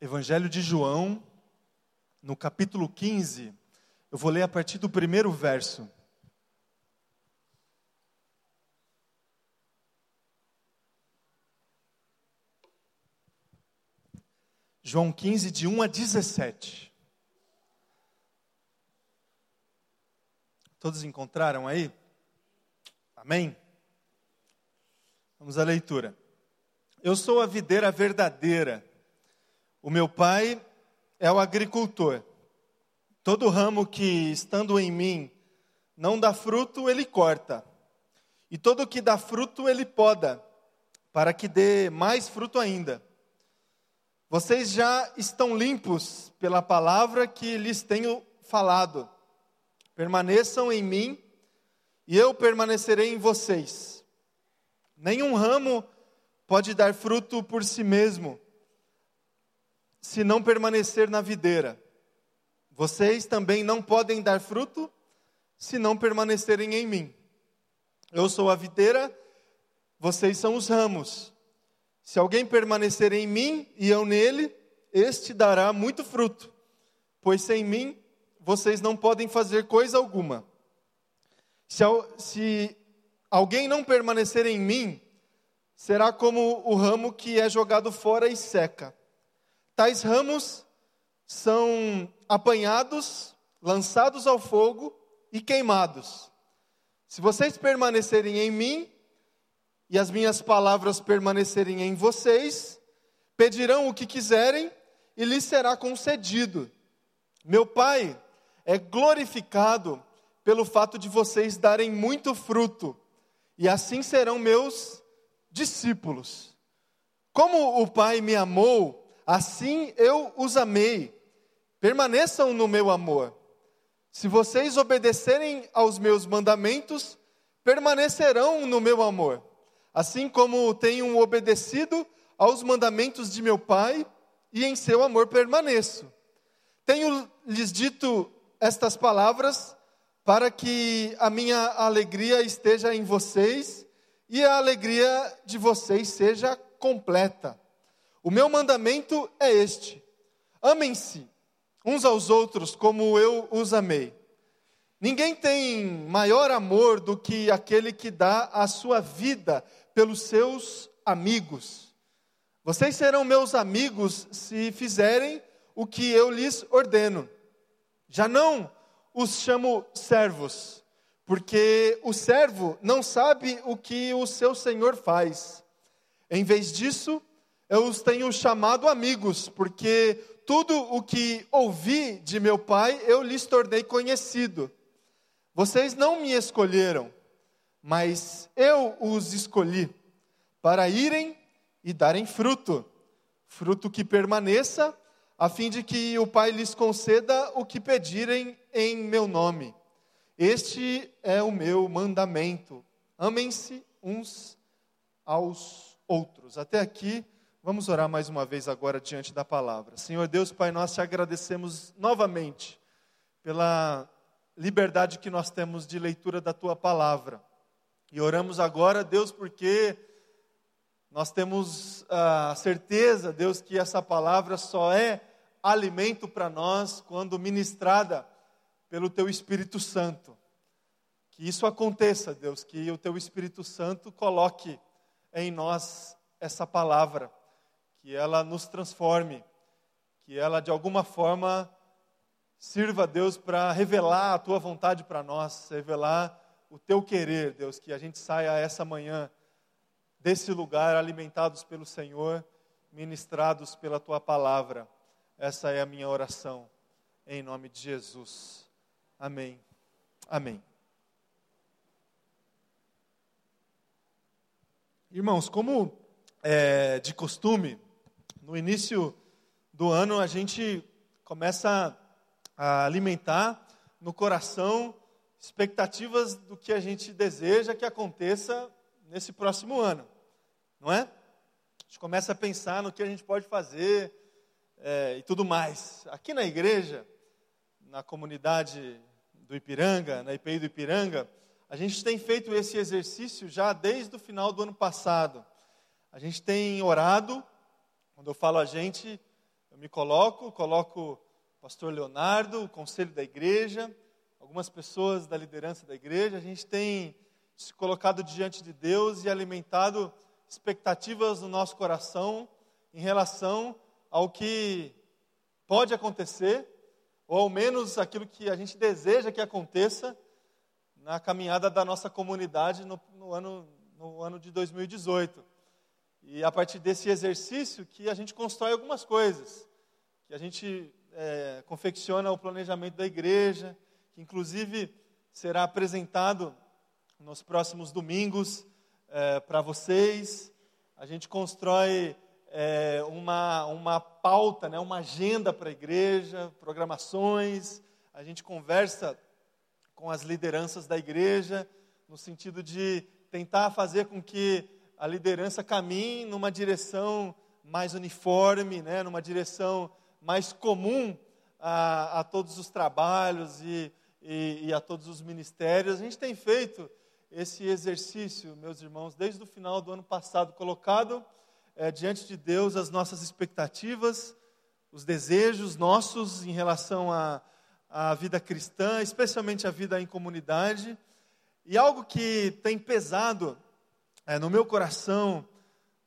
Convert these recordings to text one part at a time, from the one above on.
Evangelho de João, no capítulo 15, eu vou ler a partir do primeiro verso. João 15, de 1 a 17. Todos encontraram aí? Amém? Vamos à leitura. Eu sou a videira verdadeira o meu pai é o agricultor. Todo ramo que, estando em mim, não dá fruto, ele corta. E todo que dá fruto, ele poda, para que dê mais fruto ainda. Vocês já estão limpos pela palavra que lhes tenho falado. Permaneçam em mim, e eu permanecerei em vocês. Nenhum ramo pode dar fruto por si mesmo se não permanecer na videira. Vocês também não podem dar fruto se não permanecerem em mim. Eu sou a videira, vocês são os ramos. Se alguém permanecer em mim e eu nele, este dará muito fruto, pois sem mim vocês não podem fazer coisa alguma. Se, se alguém não permanecer em mim, será como o ramo que é jogado fora e seca. Tais ramos são apanhados, lançados ao fogo e queimados. Se vocês permanecerem em mim e as minhas palavras permanecerem em vocês, pedirão o que quiserem e lhes será concedido. Meu Pai é glorificado pelo fato de vocês darem muito fruto, e assim serão meus discípulos. Como o Pai me amou, Assim eu os amei. Permaneçam no meu amor. Se vocês obedecerem aos meus mandamentos, permanecerão no meu amor. Assim como tenho obedecido aos mandamentos de meu Pai, e em seu amor permaneço. Tenho lhes dito estas palavras para que a minha alegria esteja em vocês e a alegria de vocês seja completa. O meu mandamento é este: amem-se uns aos outros como eu os amei. Ninguém tem maior amor do que aquele que dá a sua vida pelos seus amigos. Vocês serão meus amigos se fizerem o que eu lhes ordeno. Já não os chamo servos, porque o servo não sabe o que o seu senhor faz. Em vez disso, eu os tenho chamado amigos, porque tudo o que ouvi de meu pai eu lhes tornei conhecido. Vocês não me escolheram, mas eu os escolhi para irem e darem fruto, fruto que permaneça, a fim de que o Pai lhes conceda o que pedirem em meu nome. Este é o meu mandamento. Amem-se uns aos outros. Até aqui Vamos orar mais uma vez agora diante da palavra. Senhor Deus, Pai, nós te agradecemos novamente pela liberdade que nós temos de leitura da tua palavra. E oramos agora, Deus, porque nós temos a certeza, Deus, que essa palavra só é alimento para nós quando ministrada pelo teu Espírito Santo. Que isso aconteça, Deus, que o teu Espírito Santo coloque em nós essa palavra que ela nos transforme, que ela de alguma forma sirva, Deus, para revelar a tua vontade para nós, revelar o teu querer, Deus, que a gente saia essa manhã desse lugar alimentados pelo Senhor, ministrados pela tua palavra. Essa é a minha oração, em nome de Jesus. Amém. Amém. Irmãos, como é de costume, no início do ano, a gente começa a alimentar no coração expectativas do que a gente deseja que aconteça nesse próximo ano, não é? A gente começa a pensar no que a gente pode fazer é, e tudo mais. Aqui na igreja, na comunidade do Ipiranga, na IPI do Ipiranga, a gente tem feito esse exercício já desde o final do ano passado. A gente tem orado quando eu falo a gente, eu me coloco, coloco o pastor Leonardo, o conselho da igreja, algumas pessoas da liderança da igreja. A gente tem se colocado diante de Deus e alimentado expectativas no nosso coração em relação ao que pode acontecer, ou ao menos aquilo que a gente deseja que aconteça na caminhada da nossa comunidade no, no ano, no ano de 2018. E a partir desse exercício que a gente constrói algumas coisas, que a gente é, confecciona o planejamento da igreja, que inclusive será apresentado nos próximos domingos é, para vocês. A gente constrói é, uma, uma pauta, né, uma agenda para a igreja, programações. A gente conversa com as lideranças da igreja, no sentido de tentar fazer com que a liderança caminhe numa direção mais uniforme, né, numa direção mais comum a, a todos os trabalhos e, e, e a todos os ministérios. A gente tem feito esse exercício, meus irmãos, desde o final do ano passado, colocado é, diante de Deus as nossas expectativas, os desejos nossos em relação à, à vida cristã, especialmente a vida em comunidade. E algo que tem pesado é, no meu coração,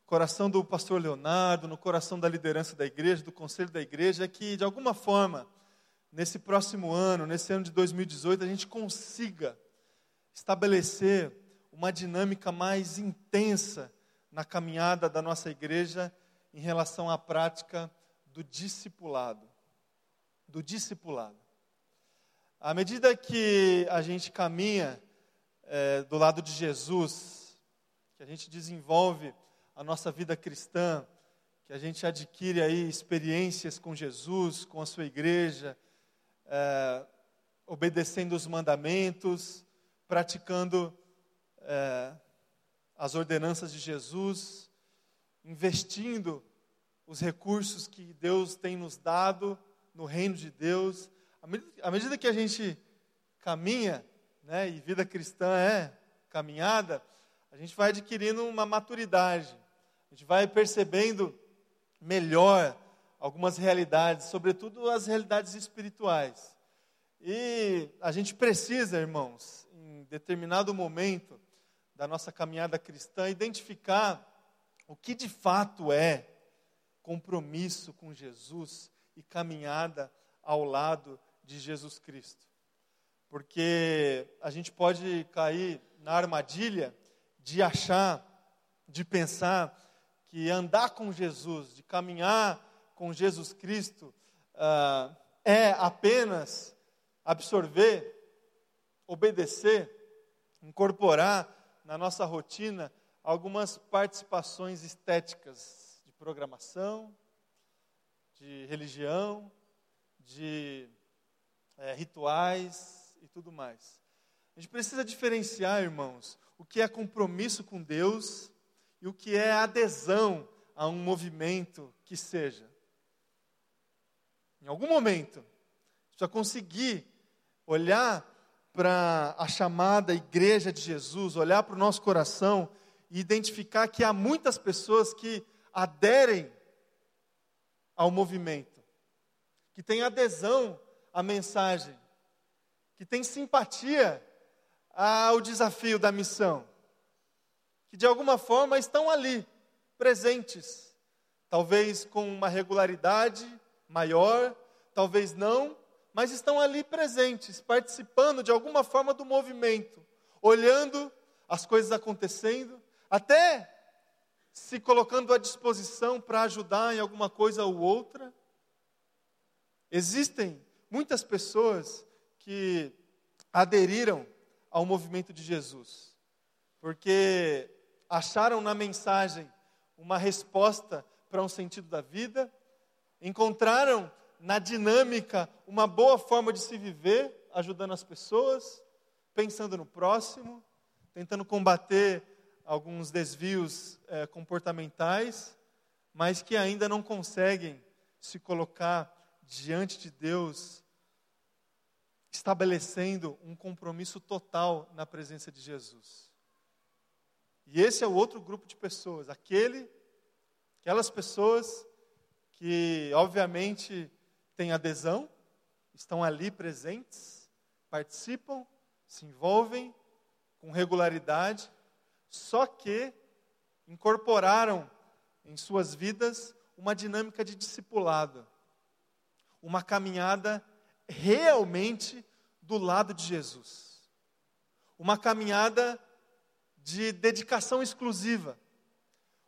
coração do pastor Leonardo, no coração da liderança da igreja, do conselho da igreja, é que, de alguma forma, nesse próximo ano, nesse ano de 2018, a gente consiga estabelecer uma dinâmica mais intensa na caminhada da nossa igreja em relação à prática do discipulado. Do discipulado. À medida que a gente caminha é, do lado de Jesus, que a gente desenvolve a nossa vida cristã, que a gente adquire aí experiências com Jesus, com a sua igreja, é, obedecendo os mandamentos, praticando é, as ordenanças de Jesus, investindo os recursos que Deus tem nos dado no reino de Deus. À medida que a gente caminha, né, e vida cristã é caminhada, a gente vai adquirindo uma maturidade, a gente vai percebendo melhor algumas realidades, sobretudo as realidades espirituais. E a gente precisa, irmãos, determinado momento da nossa caminhada cristã, identificar o que de fato é compromisso com Jesus e caminhada ao lado de Jesus Cristo. Porque a gente pode cair na armadilha de achar, de pensar que andar com Jesus, de caminhar com Jesus Cristo, uh, é apenas absorver, obedecer incorporar na nossa rotina algumas participações estéticas de programação, de religião, de é, rituais e tudo mais. A gente precisa diferenciar, irmãos, o que é compromisso com Deus e o que é adesão a um movimento que seja. Em algum momento, precisa conseguir olhar para a chamada igreja de Jesus, olhar para o nosso coração e identificar que há muitas pessoas que aderem ao movimento, que têm adesão à mensagem, que têm simpatia ao desafio da missão, que de alguma forma estão ali, presentes, talvez com uma regularidade maior, talvez não, mas estão ali presentes, participando de alguma forma do movimento, olhando as coisas acontecendo, até se colocando à disposição para ajudar em alguma coisa ou outra. Existem muitas pessoas que aderiram ao movimento de Jesus, porque acharam na mensagem uma resposta para um sentido da vida, encontraram na dinâmica, uma boa forma de se viver, ajudando as pessoas, pensando no próximo, tentando combater alguns desvios é, comportamentais, mas que ainda não conseguem se colocar diante de Deus, estabelecendo um compromisso total na presença de Jesus. E esse é o outro grupo de pessoas, aquele, aquelas pessoas que, obviamente, têm adesão, estão ali presentes, participam, se envolvem com regularidade, só que incorporaram em suas vidas uma dinâmica de discipulado, uma caminhada realmente do lado de Jesus, uma caminhada de dedicação exclusiva,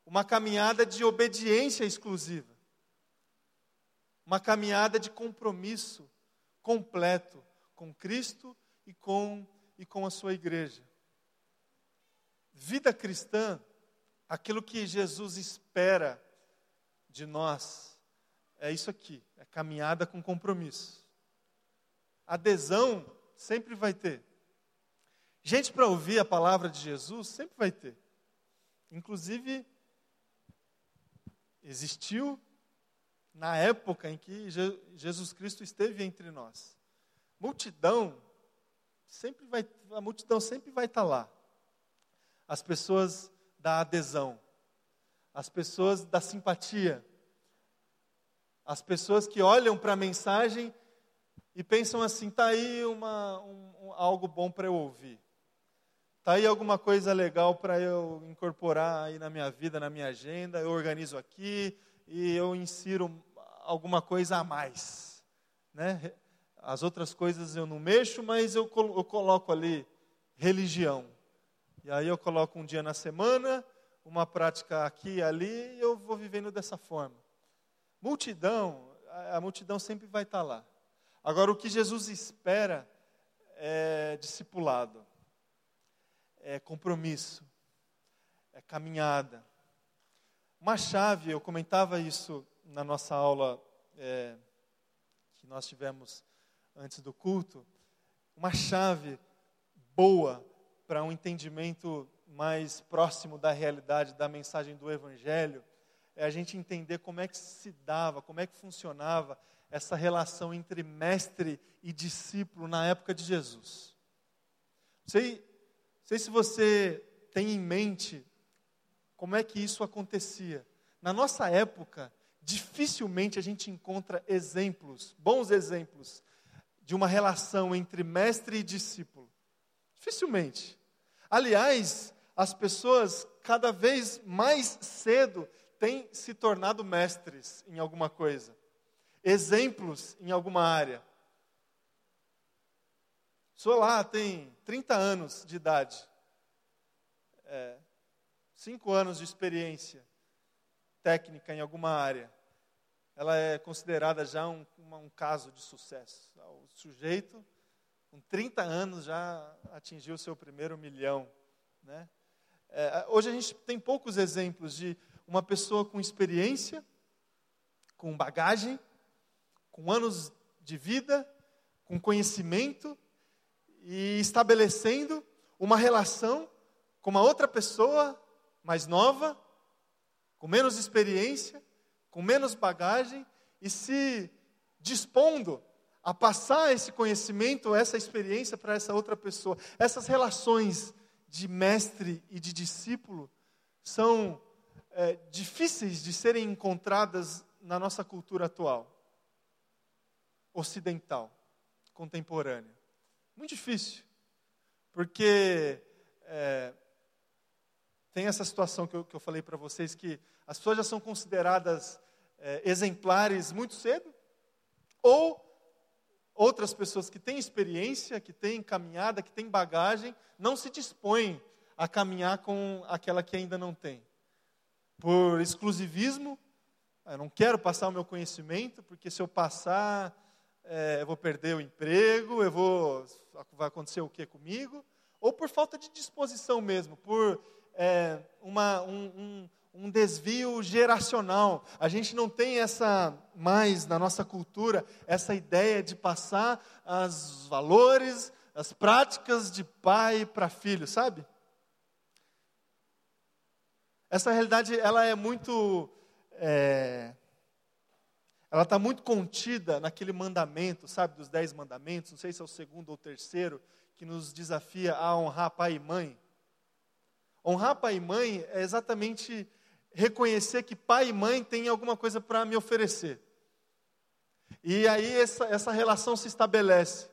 uma caminhada de obediência exclusiva, uma caminhada de compromisso completo com Cristo e com, e com a sua igreja. Vida cristã, aquilo que Jesus espera de nós, é isso aqui: é caminhada com compromisso. Adesão sempre vai ter. Gente para ouvir a palavra de Jesus sempre vai ter. Inclusive, existiu na época em que Jesus Cristo esteve entre nós. Multidão sempre vai, a multidão sempre vai estar lá. As pessoas da adesão, as pessoas da simpatia, as pessoas que olham para a mensagem e pensam assim: está aí uma, um, um, algo bom para eu ouvir, está aí alguma coisa legal para eu incorporar aí na minha vida, na minha agenda. Eu organizo aqui e eu insiro alguma coisa a mais, né? As outras coisas eu não mexo, mas eu, eu coloco ali religião. E aí eu coloco um dia na semana, uma prática aqui e ali, e eu vou vivendo dessa forma. Multidão, a, a multidão sempre vai estar lá. Agora, o que Jesus espera é discipulado, é compromisso, é caminhada. Uma chave, eu comentava isso na nossa aula é, que nós tivemos antes do culto, uma chave boa para um entendimento mais próximo da realidade da mensagem do Evangelho é a gente entender como é que se dava, como é que funcionava essa relação entre mestre e discípulo na época de Jesus. Sei, sei se você tem em mente como é que isso acontecia. Na nossa época, dificilmente a gente encontra exemplos, bons exemplos, de uma relação entre mestre e discípulo. Dificilmente. Aliás, as pessoas cada vez mais cedo têm se tornado mestres em alguma coisa, exemplos em alguma área. Sou lá, tem 30 anos de idade, é, 5 anos de experiência técnica em alguma área. Ela é considerada já um, um caso de sucesso. O sujeito, com 30 anos, já atingiu o seu primeiro milhão. Né? É, hoje a gente tem poucos exemplos de uma pessoa com experiência, com bagagem, com anos de vida, com conhecimento e estabelecendo uma relação com uma outra pessoa mais nova, com menos experiência, com menos bagagem e se dispondo a passar esse conhecimento, essa experiência para essa outra pessoa. Essas relações de mestre e de discípulo são é, difíceis de serem encontradas na nossa cultura atual, ocidental, contemporânea. Muito difícil, porque é, tem essa situação que eu, que eu falei para vocês, que as pessoas já são consideradas é, exemplares muito cedo, ou outras pessoas que têm experiência, que têm caminhada, que têm bagagem, não se dispõem a caminhar com aquela que ainda não tem. Por exclusivismo, eu não quero passar o meu conhecimento, porque se eu passar, é, eu vou perder o emprego, eu vou, vai acontecer o que comigo? Ou por falta de disposição mesmo, por é, uma, um, um um desvio geracional. A gente não tem essa mais na nossa cultura essa ideia de passar os valores, as práticas de pai para filho, sabe? Essa realidade ela é muito é, ela está muito contida naquele mandamento, sabe, dos dez mandamentos, não sei se é o segundo ou terceiro, que nos desafia a honrar pai e mãe. Honrar pai e mãe é exatamente reconhecer que pai e mãe têm alguma coisa para me oferecer. E aí essa, essa relação se estabelece,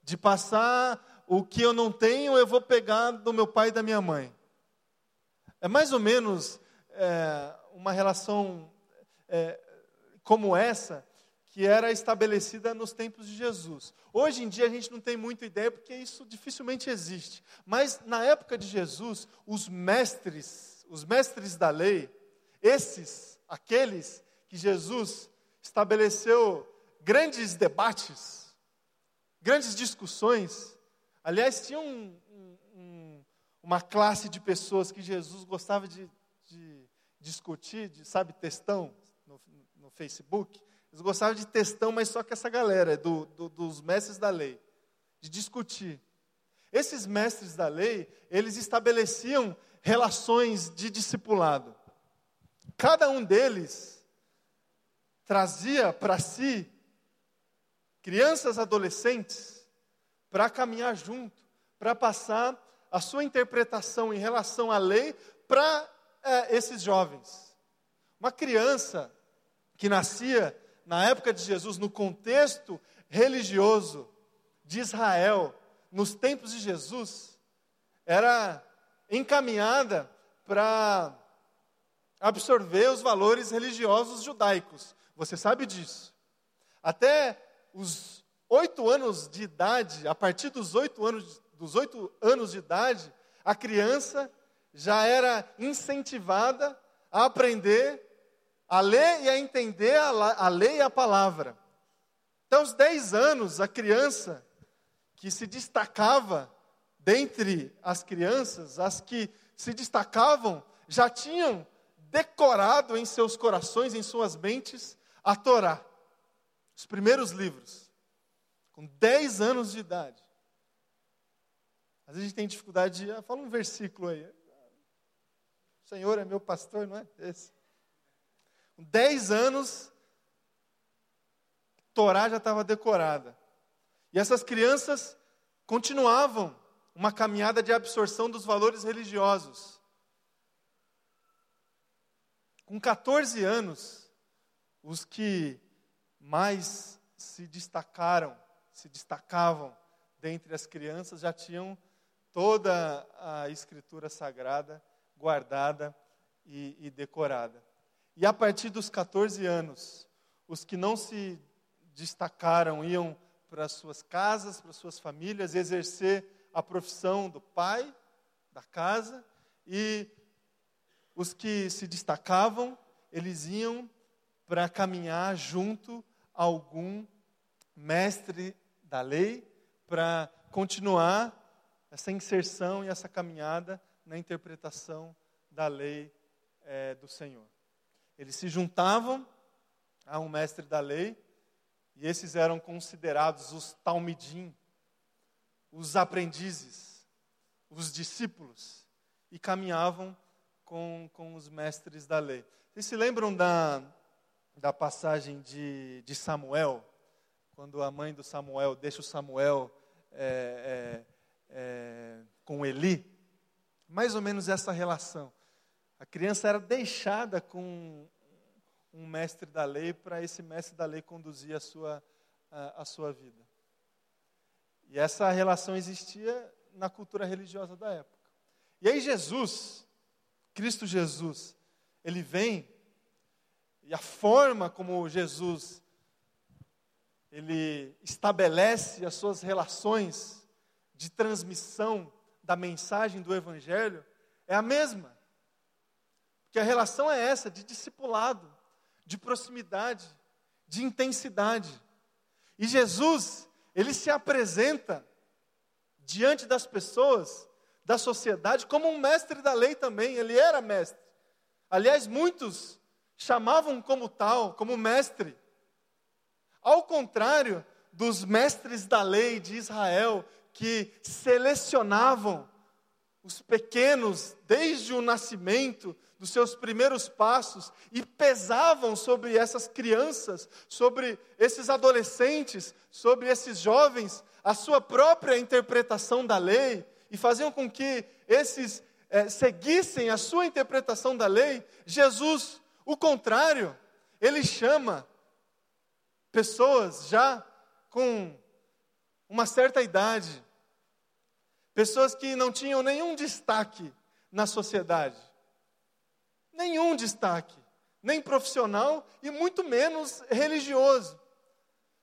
de passar o que eu não tenho, eu vou pegar do meu pai e da minha mãe. É mais ou menos é, uma relação é, como essa que era estabelecida nos tempos de Jesus. Hoje em dia a gente não tem muita ideia porque isso dificilmente existe. Mas na época de Jesus, os mestres, os mestres da lei, esses, aqueles que Jesus estabeleceu grandes debates, grandes discussões. Aliás, tinha um, um, uma classe de pessoas que Jesus gostava de, de discutir, de, sabe, textão no, no Facebook. Eles gostavam de textão, mas só que essa galera, do, do, dos mestres da lei, de discutir. Esses mestres da lei, eles estabeleciam relações de discipulado. Cada um deles trazia para si crianças, adolescentes, para caminhar junto, para passar a sua interpretação em relação à lei para é, esses jovens. Uma criança que nascia na época de Jesus, no contexto religioso de Israel, nos tempos de Jesus, era encaminhada para absorver os valores religiosos judaicos. Você sabe disso. Até os oito anos de idade, a partir dos oito anos, dos oito anos de idade, a criança já era incentivada a aprender a ler e a entender a, lei e a palavra. Até os 10 anos, a criança que se destacava dentre as crianças, as que se destacavam, já tinham decorado em seus corações, em suas mentes, a Torá, os primeiros livros, com 10 anos de idade. Às vezes a gente tem dificuldade de. Ah, fala um versículo aí. O Senhor é meu pastor, não é? Esse. 10 anos, Torá já estava decorada. E essas crianças continuavam uma caminhada de absorção dos valores religiosos. Com 14 anos, os que mais se destacaram, se destacavam dentre as crianças, já tinham toda a escritura sagrada guardada e, e decorada. E a partir dos 14 anos, os que não se destacaram iam para suas casas, para suas famílias, exercer a profissão do pai da casa, e os que se destacavam, eles iam para caminhar junto a algum mestre da lei, para continuar essa inserção e essa caminhada na interpretação da lei é, do Senhor. Eles se juntavam a um mestre da lei, e esses eram considerados os talmidim, os aprendizes, os discípulos, e caminhavam com, com os mestres da lei. Vocês se lembram da, da passagem de, de Samuel, quando a mãe do Samuel deixa o Samuel é, é, é, com Eli? Mais ou menos essa relação. A criança era deixada com um mestre da lei para esse mestre da lei conduzir a sua, a, a sua vida. E essa relação existia na cultura religiosa da época. E aí Jesus, Cristo Jesus, ele vem e a forma como Jesus ele estabelece as suas relações de transmissão da mensagem do evangelho é a mesma. Que a relação é essa, de discipulado, de proximidade, de intensidade. E Jesus, ele se apresenta diante das pessoas, da sociedade, como um mestre da lei também, ele era mestre. Aliás, muitos chamavam como tal, como mestre. Ao contrário dos mestres da lei de Israel, que selecionavam os pequenos desde o nascimento, dos seus primeiros passos, e pesavam sobre essas crianças, sobre esses adolescentes, sobre esses jovens, a sua própria interpretação da lei, e faziam com que esses é, seguissem a sua interpretação da lei, Jesus, o contrário, ele chama pessoas já com uma certa idade, pessoas que não tinham nenhum destaque na sociedade, nenhum destaque, nem profissional e muito menos religioso.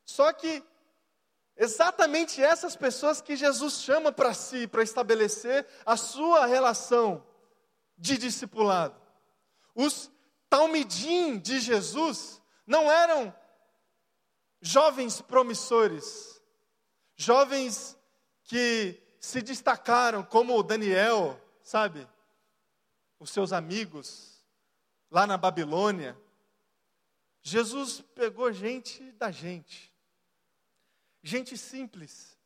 Só que exatamente essas pessoas que Jesus chama para si, para estabelecer a sua relação de discipulado. Os talmidim de Jesus não eram jovens promissores, jovens que se destacaram, como Daniel, sabe? Os seus amigos lá na Babilônia. Jesus pegou gente da gente, gente simples,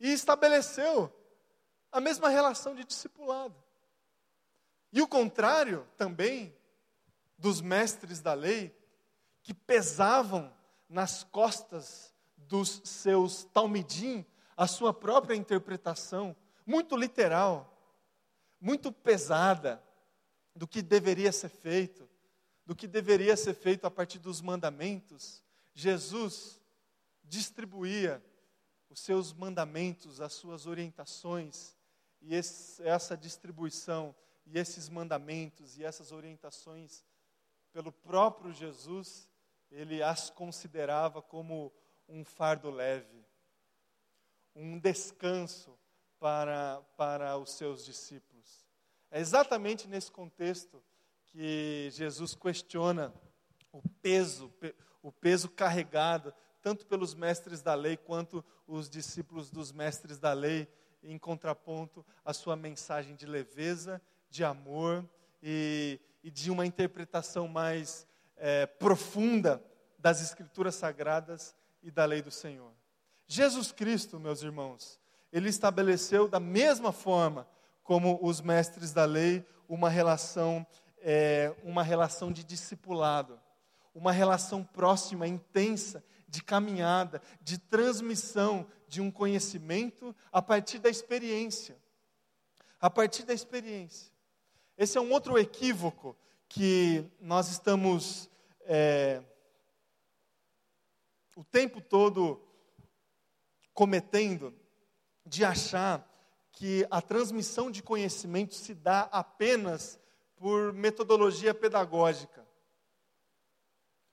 e estabeleceu a mesma relação de discipulado. E o contrário também dos mestres da lei, que pesavam nas costas dos seus talmidim a sua própria interpretação, muito literal, muito pesada, do que deveria ser feito, do que deveria ser feito a partir dos mandamentos. Jesus distribuía os seus mandamentos, as suas orientações, e esse, essa distribuição, e esses mandamentos, e essas orientações, pelo próprio Jesus, ele as considerava como um fardo leve, um descanso para, para os seus discípulos. É exatamente nesse contexto que Jesus questiona o peso, o peso carregado, tanto pelos mestres da lei quanto os discípulos dos mestres da lei, em contraponto à sua mensagem de leveza, de amor e, e de uma interpretação mais é, profunda das Escrituras Sagradas e da lei do Senhor. Jesus Cristo, meus irmãos, ele estabeleceu da mesma forma como os mestres da lei uma relação, é, uma relação de discipulado, uma relação próxima, intensa, de caminhada, de transmissão de um conhecimento a partir da experiência. A partir da experiência. Esse é um outro equívoco que nós estamos é, o tempo todo cometendo de achar que a transmissão de conhecimento se dá apenas por metodologia pedagógica,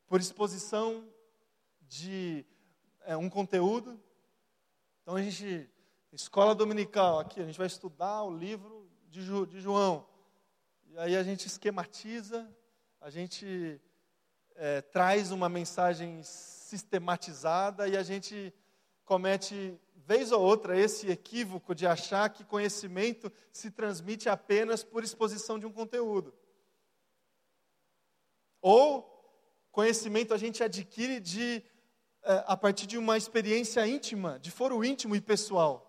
por exposição de é, um conteúdo. Então a gente, escola dominical, aqui a gente vai estudar o livro de, jo, de João. E aí a gente esquematiza, a gente é, traz uma mensagem sistematizada e a gente comete vez ou outra, esse equívoco de achar que conhecimento se transmite apenas por exposição de um conteúdo. Ou conhecimento a gente adquire de, é, a partir de uma experiência íntima, de foro íntimo e pessoal.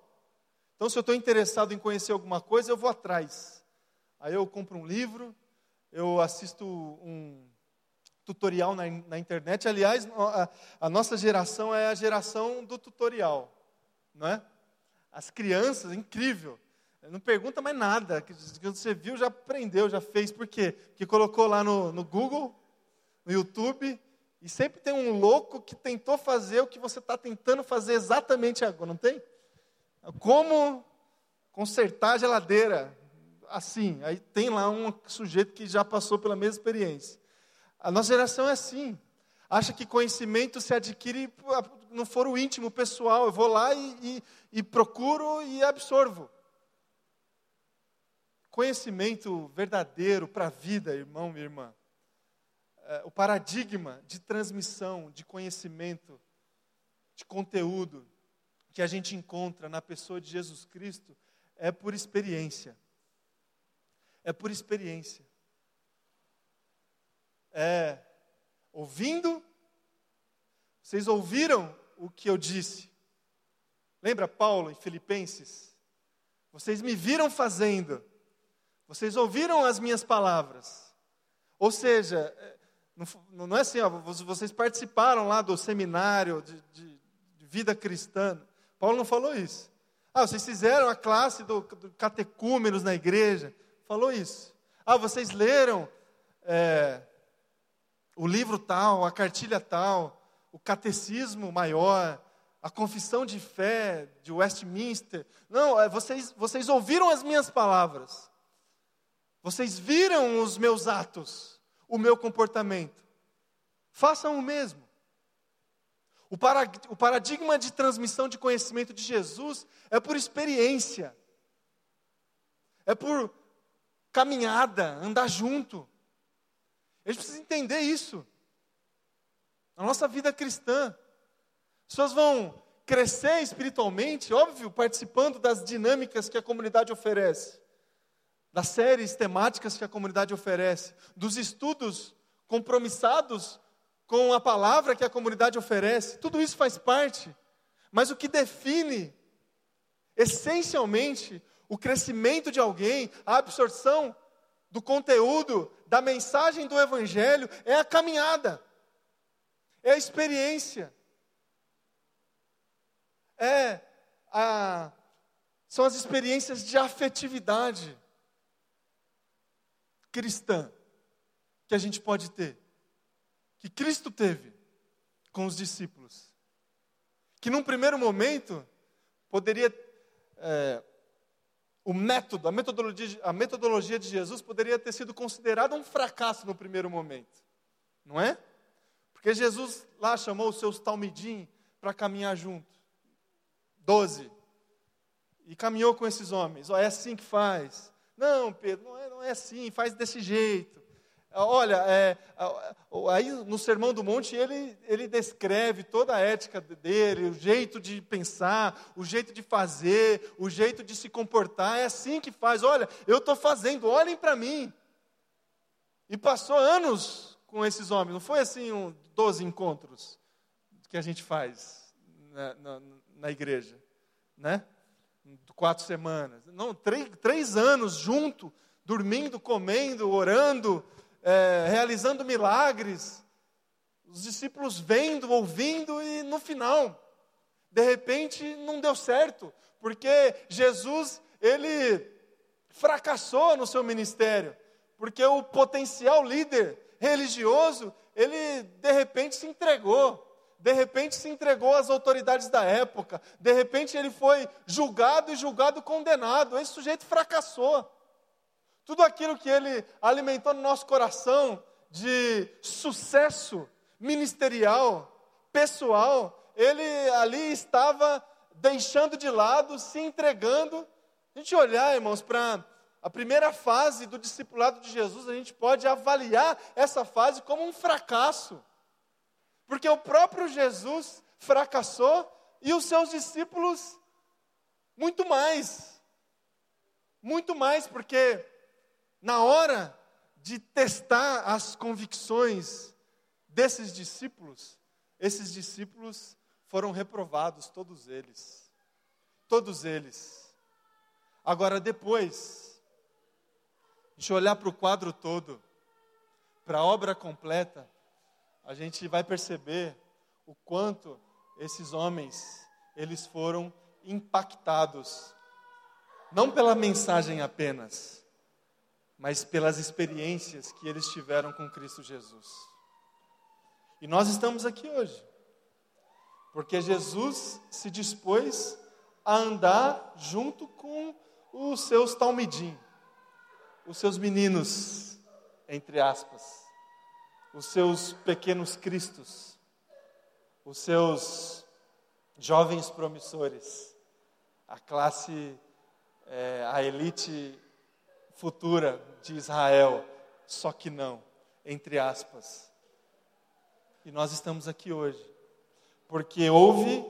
Então, se eu estou interessado em conhecer alguma coisa, eu vou atrás. Aí eu compro um livro, eu assisto um tutorial na, na internet. Aliás, a, a nossa geração é a geração do tutorial não é? As crianças, incrível. Não pergunta mais nada. Que você viu, já aprendeu, já fez. Por quê? Porque colocou lá no, no Google, no YouTube, e sempre tem um louco que tentou fazer o que você está tentando fazer exatamente agora, não tem? Como consertar a geladeira. Assim, aí tem lá um sujeito que já passou pela mesma experiência. A nossa geração é assim. Acha que conhecimento se adquire no foro íntimo, pessoal. Eu vou lá e, e, e procuro e absorvo. Conhecimento verdadeiro para a vida, irmão e irmã. É, o paradigma de transmissão de conhecimento, de conteúdo, que a gente encontra na pessoa de Jesus Cristo é por experiência. É por experiência. É ouvindo. Vocês ouviram o que eu disse? Lembra Paulo em Filipenses? Vocês me viram fazendo. Vocês ouviram as minhas palavras. Ou seja, é, não, não é assim, ó, vocês participaram lá do seminário de, de, de vida cristã. Paulo não falou isso. Ah, vocês fizeram a classe do, do catecúmenos na igreja. Falou isso. Ah, vocês leram é, o livro tal, a cartilha tal, o catecismo maior, a confissão de fé de Westminster. Não, é, vocês, vocês ouviram as minhas palavras. Vocês viram os meus atos, o meu comportamento. Façam o mesmo. O, o paradigma de transmissão de conhecimento de Jesus é por experiência, é por caminhada, andar junto. A gente precisa entender isso. Na nossa vida cristã, as pessoas vão crescer espiritualmente, óbvio, participando das dinâmicas que a comunidade oferece, das séries temáticas que a comunidade oferece, dos estudos compromissados com a palavra que a comunidade oferece, tudo isso faz parte. Mas o que define, essencialmente, o crescimento de alguém, a absorção do conteúdo, da mensagem do Evangelho, é a caminhada, é a experiência, é a, são as experiências de afetividade cristã que a gente pode ter que Cristo teve com os discípulos. Que num primeiro momento poderia. É, o método, a metodologia, a metodologia de Jesus poderia ter sido considerada um fracasso no primeiro momento, não é? Porque Jesus lá chamou os seus talmidim para caminhar junto, doze, e caminhou com esses homens. Oh, é assim que faz? Não, Pedro, não é, não é assim, faz desse jeito. Olha, é, aí no Sermão do Monte ele, ele descreve toda a ética dele, o jeito de pensar, o jeito de fazer, o jeito de se comportar. É assim que faz. Olha, eu estou fazendo, olhem para mim. E passou anos com esses homens, não foi assim um 12 encontros que a gente faz na, na, na igreja, né? Quatro semanas. Não, três, três anos junto, dormindo, comendo, orando é, realizando milagres, os discípulos vendo, ouvindo e no final, de repente, não deu certo, porque Jesus, ele fracassou no seu ministério, porque o potencial líder religioso, ele de repente se entregou, de repente se entregou às autoridades da época, de repente ele foi julgado e julgado condenado, esse sujeito fracassou. Tudo aquilo que ele alimentou no nosso coração de sucesso ministerial, pessoal, ele ali estava deixando de lado, se entregando. A gente olhar, irmãos, para a primeira fase do discipulado de Jesus, a gente pode avaliar essa fase como um fracasso. Porque o próprio Jesus fracassou e os seus discípulos muito mais. Muito mais, porque na hora de testar as convicções desses discípulos, esses discípulos foram reprovados, todos eles. Todos eles. Agora, depois, eu olhar para o quadro todo, para a obra completa, a gente vai perceber o quanto esses homens, eles foram impactados, não pela mensagem apenas, mas pelas experiências que eles tiveram com Cristo Jesus. E nós estamos aqui hoje, porque Jesus se dispôs a andar junto com os seus talmidim, os seus meninos, entre aspas, os seus pequenos cristos, os seus jovens promissores, a classe, é, a elite futura de Israel, só que não, entre aspas. E nós estamos aqui hoje, porque houve,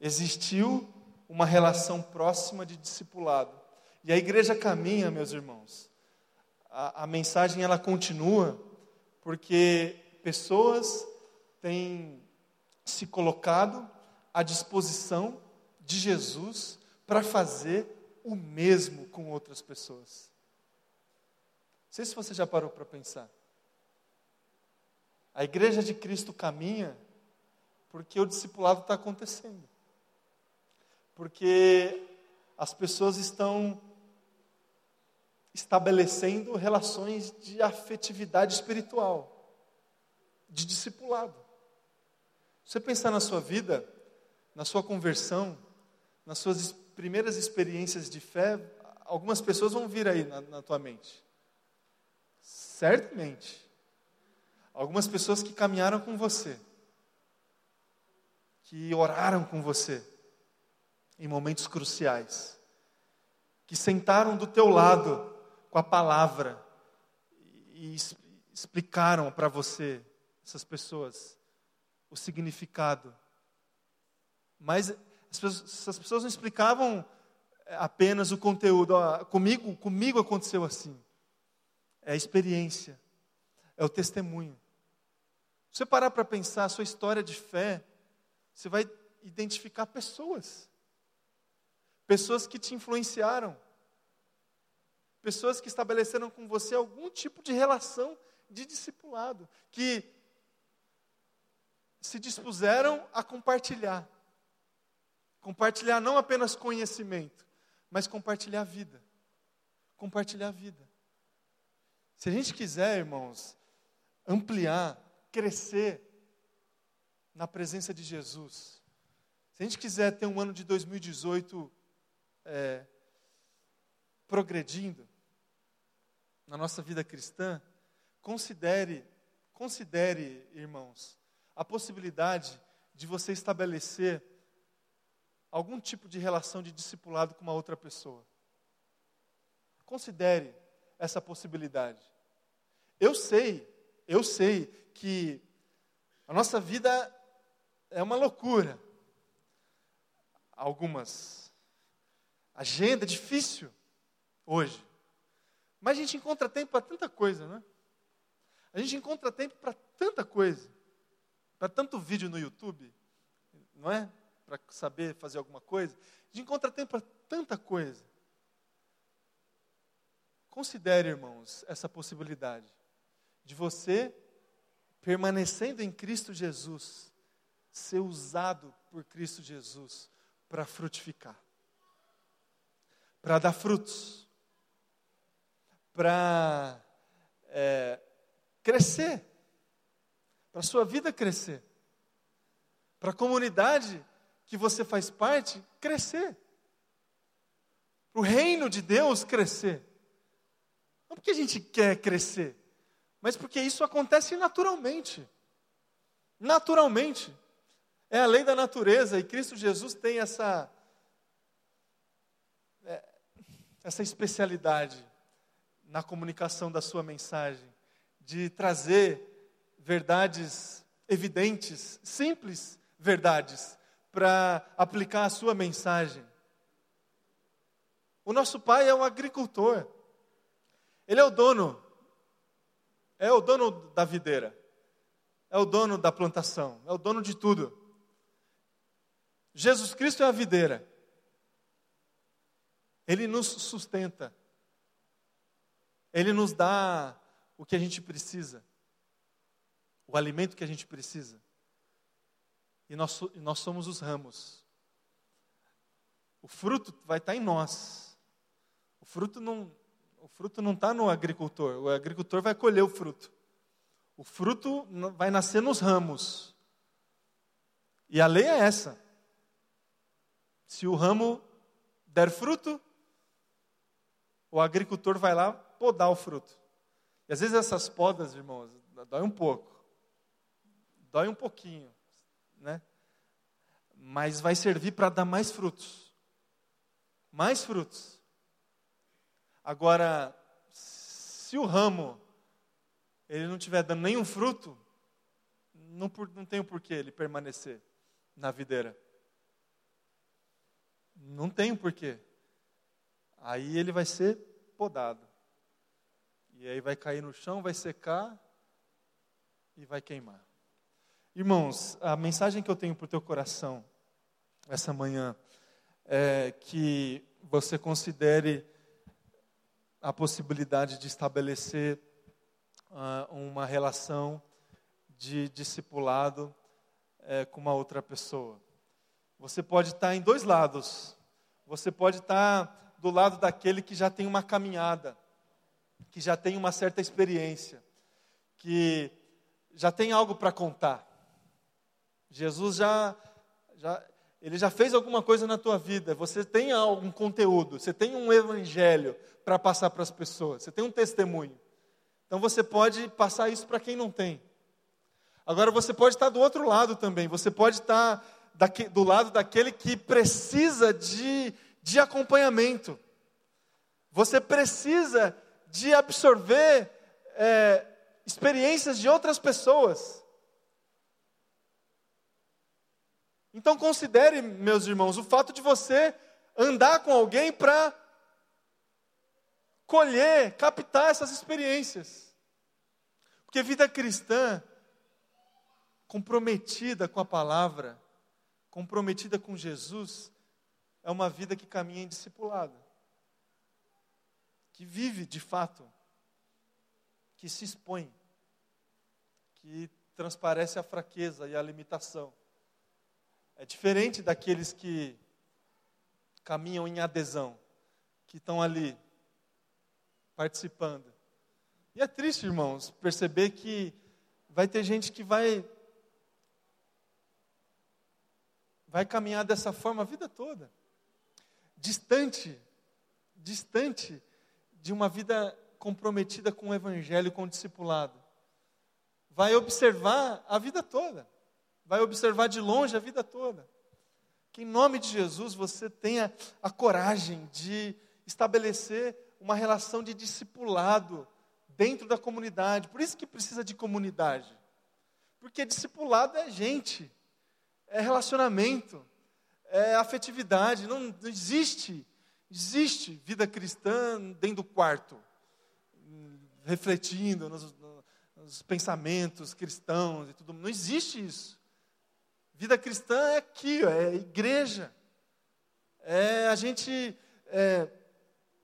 existiu uma relação próxima de discipulado. E a igreja caminha, meus irmãos. A, a mensagem ela continua, porque pessoas têm se colocado à disposição de Jesus para fazer o mesmo com outras pessoas. Não sei se você já parou para pensar. A igreja de Cristo caminha porque o discipulado está acontecendo. Porque as pessoas estão estabelecendo relações de afetividade espiritual, de discipulado. Você pensar na sua vida, na sua conversão, nas suas primeiras experiências de fé, algumas pessoas vão vir aí na, na tua mente. Certamente. Algumas pessoas que caminharam com você, que oraram com você em momentos cruciais, que sentaram do teu lado com a palavra e explicaram para você, essas pessoas, o significado. Mas essas pessoas não explicavam apenas o conteúdo. comigo, comigo aconteceu assim. É a experiência, é o testemunho. Se você parar para pensar a sua história de fé, você vai identificar pessoas. Pessoas que te influenciaram. Pessoas que estabeleceram com você algum tipo de relação de discipulado, que se dispuseram a compartilhar. Compartilhar não apenas conhecimento, mas compartilhar vida. Compartilhar vida. Se a gente quiser, irmãos, ampliar, crescer na presença de Jesus, se a gente quiser ter um ano de 2018 é, progredindo na nossa vida cristã, considere, considere, irmãos, a possibilidade de você estabelecer algum tipo de relação de discipulado com uma outra pessoa. Considere essa possibilidade. Eu sei, eu sei que a nossa vida é uma loucura. Algumas. Agenda difícil hoje. Mas a gente encontra tempo para tanta coisa, não é? A gente encontra tempo para tanta coisa para tanto vídeo no YouTube, não é? Para saber fazer alguma coisa. A gente encontra tempo para tanta coisa. Considere, irmãos, essa possibilidade de você, permanecendo em Cristo Jesus, ser usado por Cristo Jesus para frutificar, para dar frutos, para é, crescer para a sua vida crescer, para a comunidade que você faz parte crescer, para o reino de Deus crescer. Não porque a gente quer crescer, mas porque isso acontece naturalmente. Naturalmente. É a lei da natureza e Cristo Jesus tem essa, é, essa especialidade na comunicação da sua mensagem, de trazer verdades evidentes, simples verdades, para aplicar a sua mensagem. O nosso pai é um agricultor. Ele é o dono. É o dono da videira. É o dono da plantação. É o dono de tudo. Jesus Cristo é a videira. Ele nos sustenta. Ele nos dá o que a gente precisa o alimento que a gente precisa. E nós, nós somos os ramos. O fruto vai estar em nós. O fruto não fruto não está no agricultor. O agricultor vai colher o fruto. O fruto vai nascer nos ramos. E a lei é essa. Se o ramo der fruto, o agricultor vai lá podar o fruto. E às vezes essas podas, irmãos, dói um pouco. Dói um pouquinho, né? Mas vai servir para dar mais frutos. Mais frutos. Agora, se o ramo ele não estiver dando nenhum fruto, não, não tem o porquê ele permanecer na videira. Não tem o porquê. Aí ele vai ser podado. E aí vai cair no chão, vai secar e vai queimar. Irmãos, a mensagem que eu tenho para o teu coração essa manhã é que você considere a possibilidade de estabelecer uh, uma relação de discipulado uh, com uma outra pessoa. Você pode estar em dois lados. Você pode estar do lado daquele que já tem uma caminhada, que já tem uma certa experiência, que já tem algo para contar. Jesus já, já, ele já fez alguma coisa na tua vida. Você tem algum conteúdo, você tem um evangelho para passar para as pessoas, você tem um testemunho. Então você pode passar isso para quem não tem. Agora você pode estar do outro lado também. Você pode estar daqui, do lado daquele que precisa de, de acompanhamento. Você precisa de absorver é, experiências de outras pessoas. Então considere, meus irmãos, o fato de você andar com alguém para colher, captar essas experiências. Porque vida cristã, comprometida com a palavra, comprometida com Jesus, é uma vida que caminha em discipulado, que vive de fato, que se expõe, que transparece a fraqueza e a limitação. É diferente daqueles que caminham em adesão, que estão ali participando. E é triste, irmãos, perceber que vai ter gente que vai vai caminhar dessa forma a vida toda. Distante, distante de uma vida comprometida com o evangelho, com o discipulado. Vai observar a vida toda vai observar de longe a vida toda. Que em nome de Jesus você tenha a coragem de estabelecer uma relação de discipulado dentro da comunidade. Por isso que precisa de comunidade. Porque discipulado é gente, é relacionamento, é afetividade. Não, não existe, existe vida cristã dentro do quarto, refletindo nos, nos pensamentos cristãos e tudo. Não existe isso. Vida cristã é aqui, é igreja. É a gente é,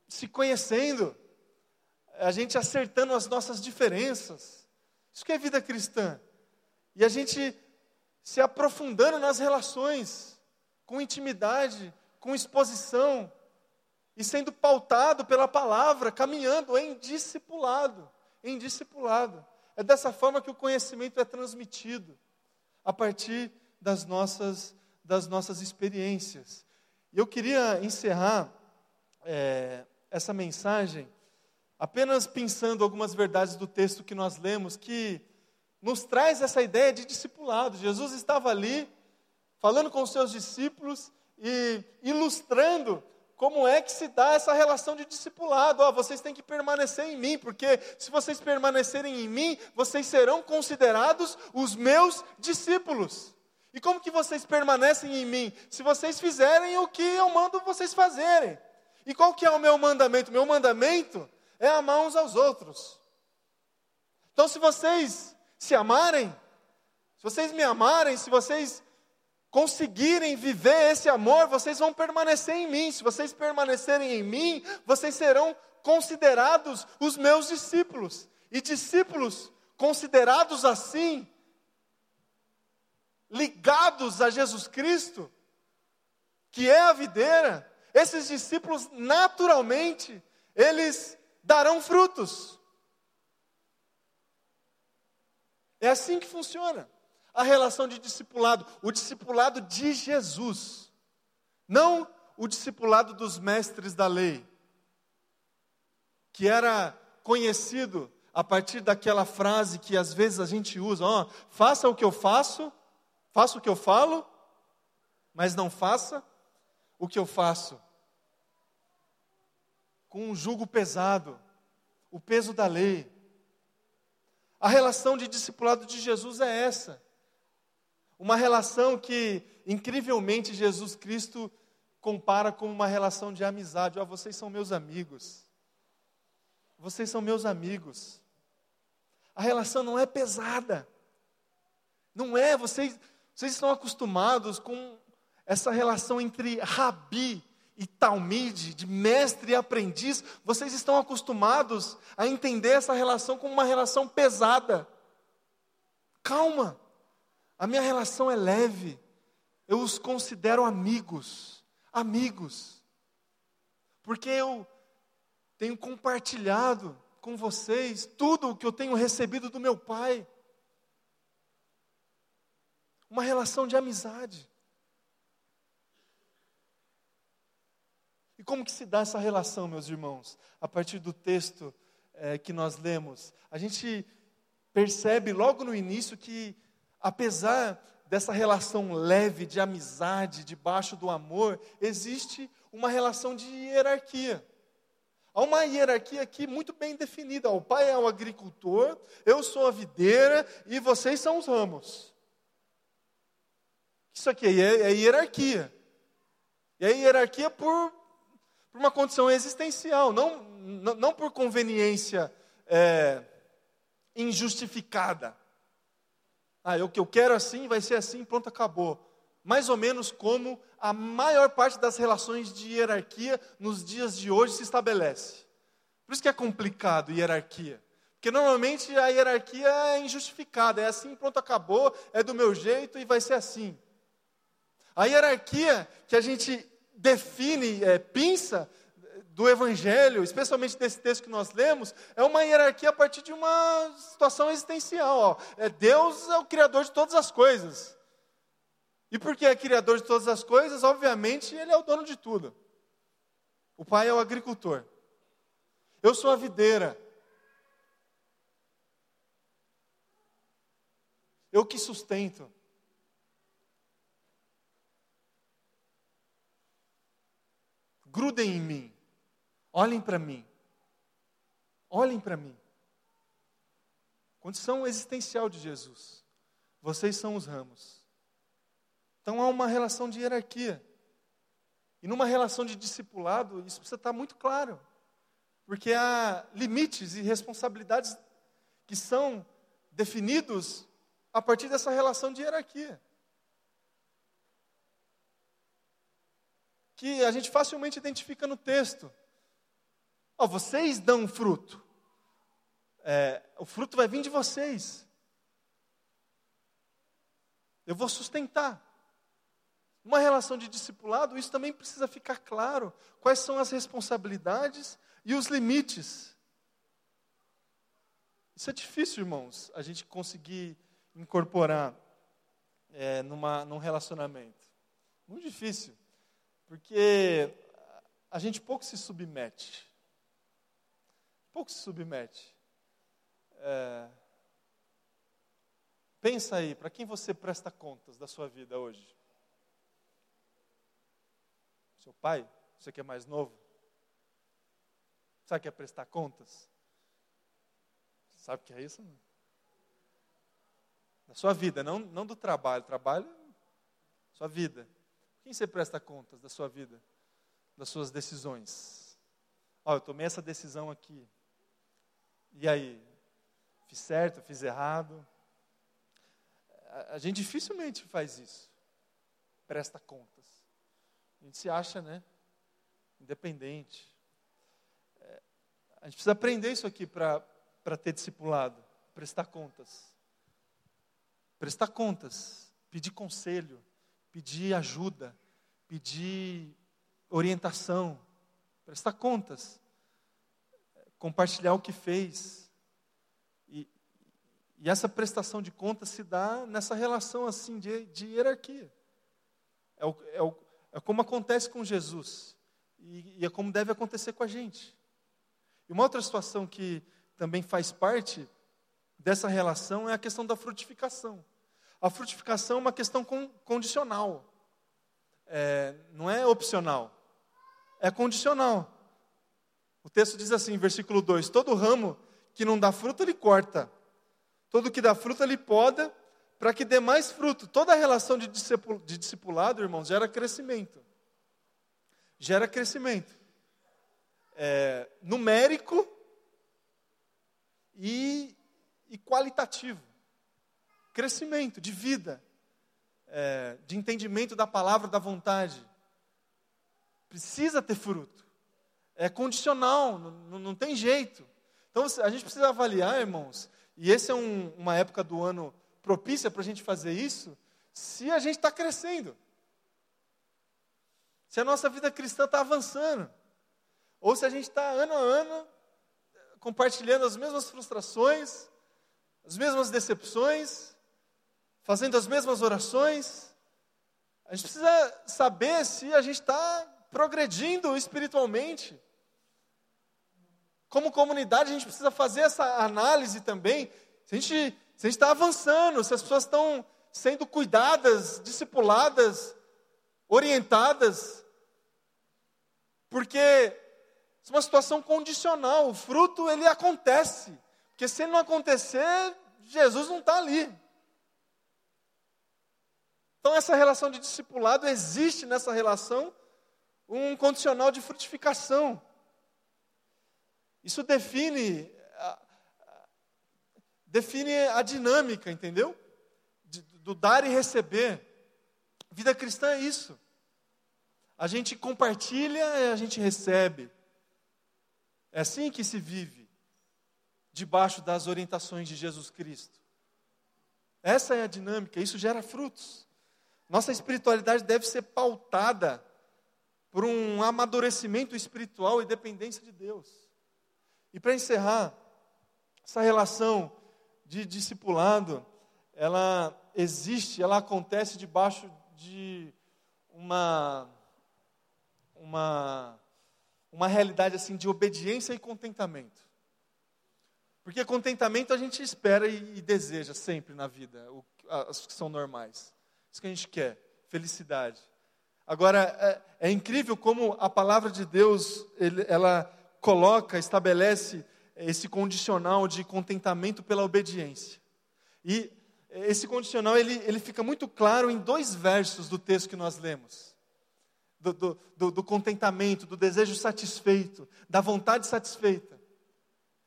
se conhecendo, a gente acertando as nossas diferenças. Isso que é vida cristã. E a gente se aprofundando nas relações, com intimidade, com exposição, e sendo pautado pela palavra, caminhando em discipulado, em discipulado. É dessa forma que o conhecimento é transmitido, a partir das nossas, das nossas experiências. E eu queria encerrar é, essa mensagem apenas pensando algumas verdades do texto que nós lemos, que nos traz essa ideia de discipulado. Jesus estava ali, falando com os seus discípulos e ilustrando como é que se dá essa relação de discipulado. Oh, vocês têm que permanecer em mim, porque se vocês permanecerem em mim, vocês serão considerados os meus discípulos. E como que vocês permanecem em mim? Se vocês fizerem o que eu mando vocês fazerem. E qual que é o meu mandamento? Meu mandamento é amar uns aos outros. Então, se vocês se amarem, se vocês me amarem, se vocês conseguirem viver esse amor, vocês vão permanecer em mim. Se vocês permanecerem em mim, vocês serão considerados os meus discípulos. E discípulos considerados assim ligados a Jesus Cristo, que é a videira, esses discípulos naturalmente eles darão frutos. É assim que funciona a relação de discipulado, o discipulado de Jesus, não o discipulado dos mestres da lei, que era conhecido a partir daquela frase que às vezes a gente usa, ó, oh, faça o que eu faço Faça o que eu falo, mas não faça o que eu faço. Com um jugo pesado, o peso da lei. A relação de discipulado de Jesus é essa. Uma relação que, incrivelmente, Jesus Cristo compara com uma relação de amizade. Ó, oh, vocês são meus amigos. Vocês são meus amigos. A relação não é pesada. Não é, vocês, vocês estão acostumados com essa relação entre rabi e talmide, de mestre e aprendiz. Vocês estão acostumados a entender essa relação como uma relação pesada. Calma, a minha relação é leve. Eu os considero amigos, amigos. porque eu tenho compartilhado com vocês tudo o que eu tenho recebido do meu Pai. Uma relação de amizade. E como que se dá essa relação, meus irmãos? A partir do texto é, que nós lemos, a gente percebe logo no início que, apesar dessa relação leve de amizade, debaixo do amor, existe uma relação de hierarquia. Há uma hierarquia aqui muito bem definida. O pai é o agricultor, eu sou a videira e vocês são os ramos. Isso aqui é, é hierarquia. E a hierarquia por, por uma condição existencial, não, não, não por conveniência é, injustificada. Ah, o que eu quero assim vai ser assim, pronto, acabou. Mais ou menos como a maior parte das relações de hierarquia nos dias de hoje se estabelece. Por isso que é complicado hierarquia. Porque normalmente a hierarquia é injustificada, é assim, pronto, acabou, é do meu jeito e vai ser assim. A hierarquia que a gente define, é, pinça, do Evangelho, especialmente desse texto que nós lemos, é uma hierarquia a partir de uma situação existencial. Ó. É, Deus é o Criador de todas as coisas. E porque é Criador de todas as coisas, obviamente, Ele é o dono de tudo. O Pai é o agricultor. Eu sou a videira. Eu que sustento. Grudem em mim. Olhem para mim. Olhem para mim. Condição existencial de Jesus. Vocês são os ramos. Então há uma relação de hierarquia. E numa relação de discipulado, isso precisa estar muito claro. Porque há limites e responsabilidades que são definidos a partir dessa relação de hierarquia. Que a gente facilmente identifica no texto. Oh, vocês dão fruto. É, o fruto vai vir de vocês. Eu vou sustentar. Uma relação de discipulado, isso também precisa ficar claro. Quais são as responsabilidades e os limites. Isso é difícil, irmãos, a gente conseguir incorporar é, numa, num relacionamento. Muito difícil. Porque a gente pouco se submete pouco se submete. É, pensa aí, para quem você presta contas da sua vida hoje? Seu pai? Você que é mais novo? Sabe o que é prestar contas? Sabe o que é isso? Da sua vida, não, não do trabalho. Trabalho, sua vida. Quem você presta contas da sua vida? Das suas decisões? Ó, eu tomei essa decisão aqui. E aí? Fiz certo, fiz errado? A, a gente dificilmente faz isso. Presta contas. A gente se acha, né? Independente. É, a gente precisa aprender isso aqui para ter discipulado. Prestar contas. Prestar contas. Pedir conselho. Pedir ajuda. Pedir orientação. Prestar contas compartilhar o que fez. E, e essa prestação de contas se dá nessa relação assim de, de hierarquia. É, o, é, o, é, como acontece com Jesus e, e é como deve acontecer com a gente. E uma outra situação que também faz parte dessa relação é a questão da frutificação. A frutificação é uma questão con, condicional, é, não é opcional, é condicional. O texto diz assim, versículo 2: Todo ramo que não dá fruto, ele corta. Todo que dá fruto, ele poda, para que dê mais fruto. Toda a relação de, discipulado, irmãos, gera crescimento. Gera crescimento. É, numérico e, e, qualitativo. Crescimento de vida, é, de entendimento da palavra, da vontade. Precisa ter fruto é condicional, não, não tem jeito. Então a gente precisa avaliar, irmãos, e essa é um, uma época do ano propícia para a gente fazer isso, se a gente está crescendo. Se a nossa vida cristã está avançando. ou se a gente está ano a ano compartilhando as mesmas frustrações, as mesmas decepções, fazendo as mesmas orações. A gente precisa saber se a gente está progredindo espiritualmente. Como comunidade, a gente precisa fazer essa análise também. Se a gente está avançando, se as pessoas estão sendo cuidadas, discipuladas, orientadas. Porque é uma situação condicional. O fruto, ele acontece. Porque se ele não acontecer, Jesus não está ali. Então, essa relação de discipulado, existe nessa relação um condicional de frutificação. Isso define, define a dinâmica, entendeu? De, do dar e receber. Vida cristã é isso. A gente compartilha e a gente recebe. É assim que se vive, debaixo das orientações de Jesus Cristo. Essa é a dinâmica, isso gera frutos. Nossa espiritualidade deve ser pautada por um amadurecimento espiritual e dependência de Deus. E para encerrar, essa relação de discipulado, ela existe, ela acontece debaixo de uma uma uma realidade assim de obediência e contentamento. Porque contentamento a gente espera e, e deseja sempre na vida, o, as que são normais. Isso que a gente quer, felicidade. Agora, é, é incrível como a palavra de Deus, ele, ela coloca, estabelece esse condicional de contentamento pela obediência. E esse condicional, ele, ele fica muito claro em dois versos do texto que nós lemos. Do, do, do, do contentamento, do desejo satisfeito, da vontade satisfeita.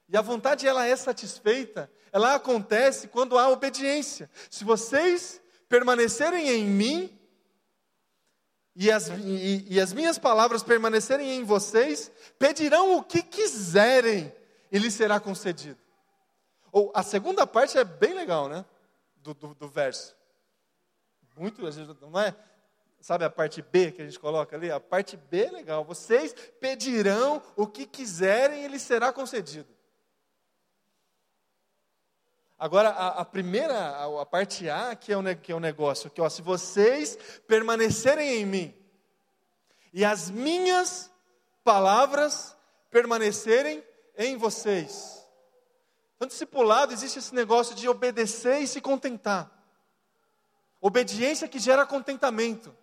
E a vontade, ela é satisfeita, ela acontece quando há obediência. Se vocês permanecerem em mim, e as, e, e as minhas palavras permanecerem em vocês, pedirão o que quiserem, e lhes será concedido. Ou a segunda parte é bem legal, né? Do, do, do verso. Muito, não é? Sabe a parte B que a gente coloca ali? A parte B é legal. Vocês pedirão o que quiserem e lhes será concedido. Agora, a, a primeira, a, a, parte A, que é o, que é o negócio, que ó, se vocês permanecerem em mim, e as minhas palavras permanecerem em vocês. Então, discipulado, existe esse negócio de obedecer e se contentar. Obediência que gera contentamento.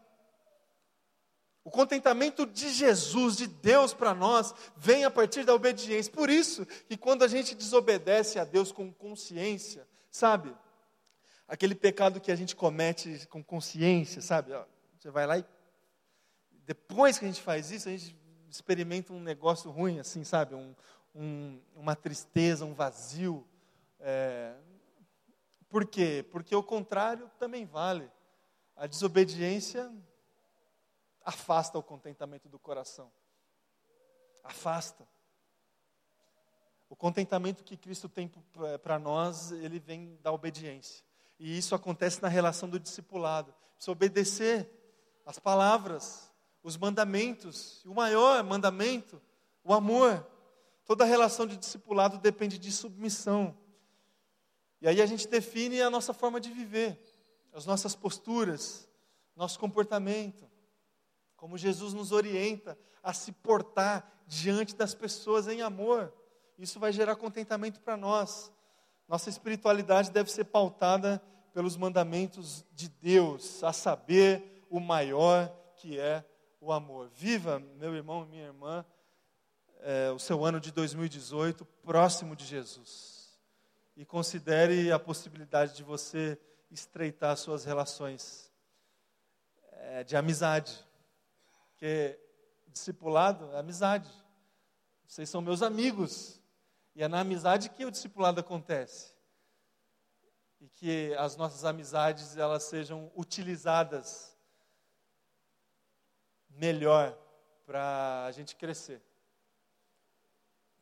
O contentamento de Jesus, de Deus para nós, vem a partir da obediência. Por isso que quando a gente desobedece a Deus com consciência, sabe? Aquele pecado que a gente comete com consciência, sabe? Você vai lá e depois que a gente faz isso, a gente experimenta um negócio ruim, assim, sabe? Um, um, uma tristeza, um vazio. É... Por quê? Porque o contrário também vale. A desobediência afasta o contentamento do coração. Afasta. O contentamento que Cristo tem para nós, ele vem da obediência. E isso acontece na relação do discipulado. Precisa obedecer as palavras, os mandamentos. E o maior mandamento, o amor. Toda relação de discipulado depende de submissão. E aí a gente define a nossa forma de viver, as nossas posturas, nosso comportamento como Jesus nos orienta a se portar diante das pessoas em amor. Isso vai gerar contentamento para nós. Nossa espiritualidade deve ser pautada pelos mandamentos de Deus, a saber, o maior que é o amor. Viva, meu irmão e minha irmã, é, o seu ano de 2018 próximo de Jesus. E considere a possibilidade de você estreitar suas relações é, de amizade porque discipulado é amizade. Vocês são meus amigos. E é na amizade que o discipulado acontece. E que as nossas amizades elas sejam utilizadas melhor para a gente crescer.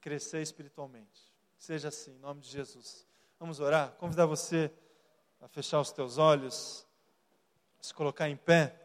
Crescer espiritualmente. Seja assim, em nome de Jesus. Vamos orar? Convidar você a fechar os teus olhos, se colocar em pé.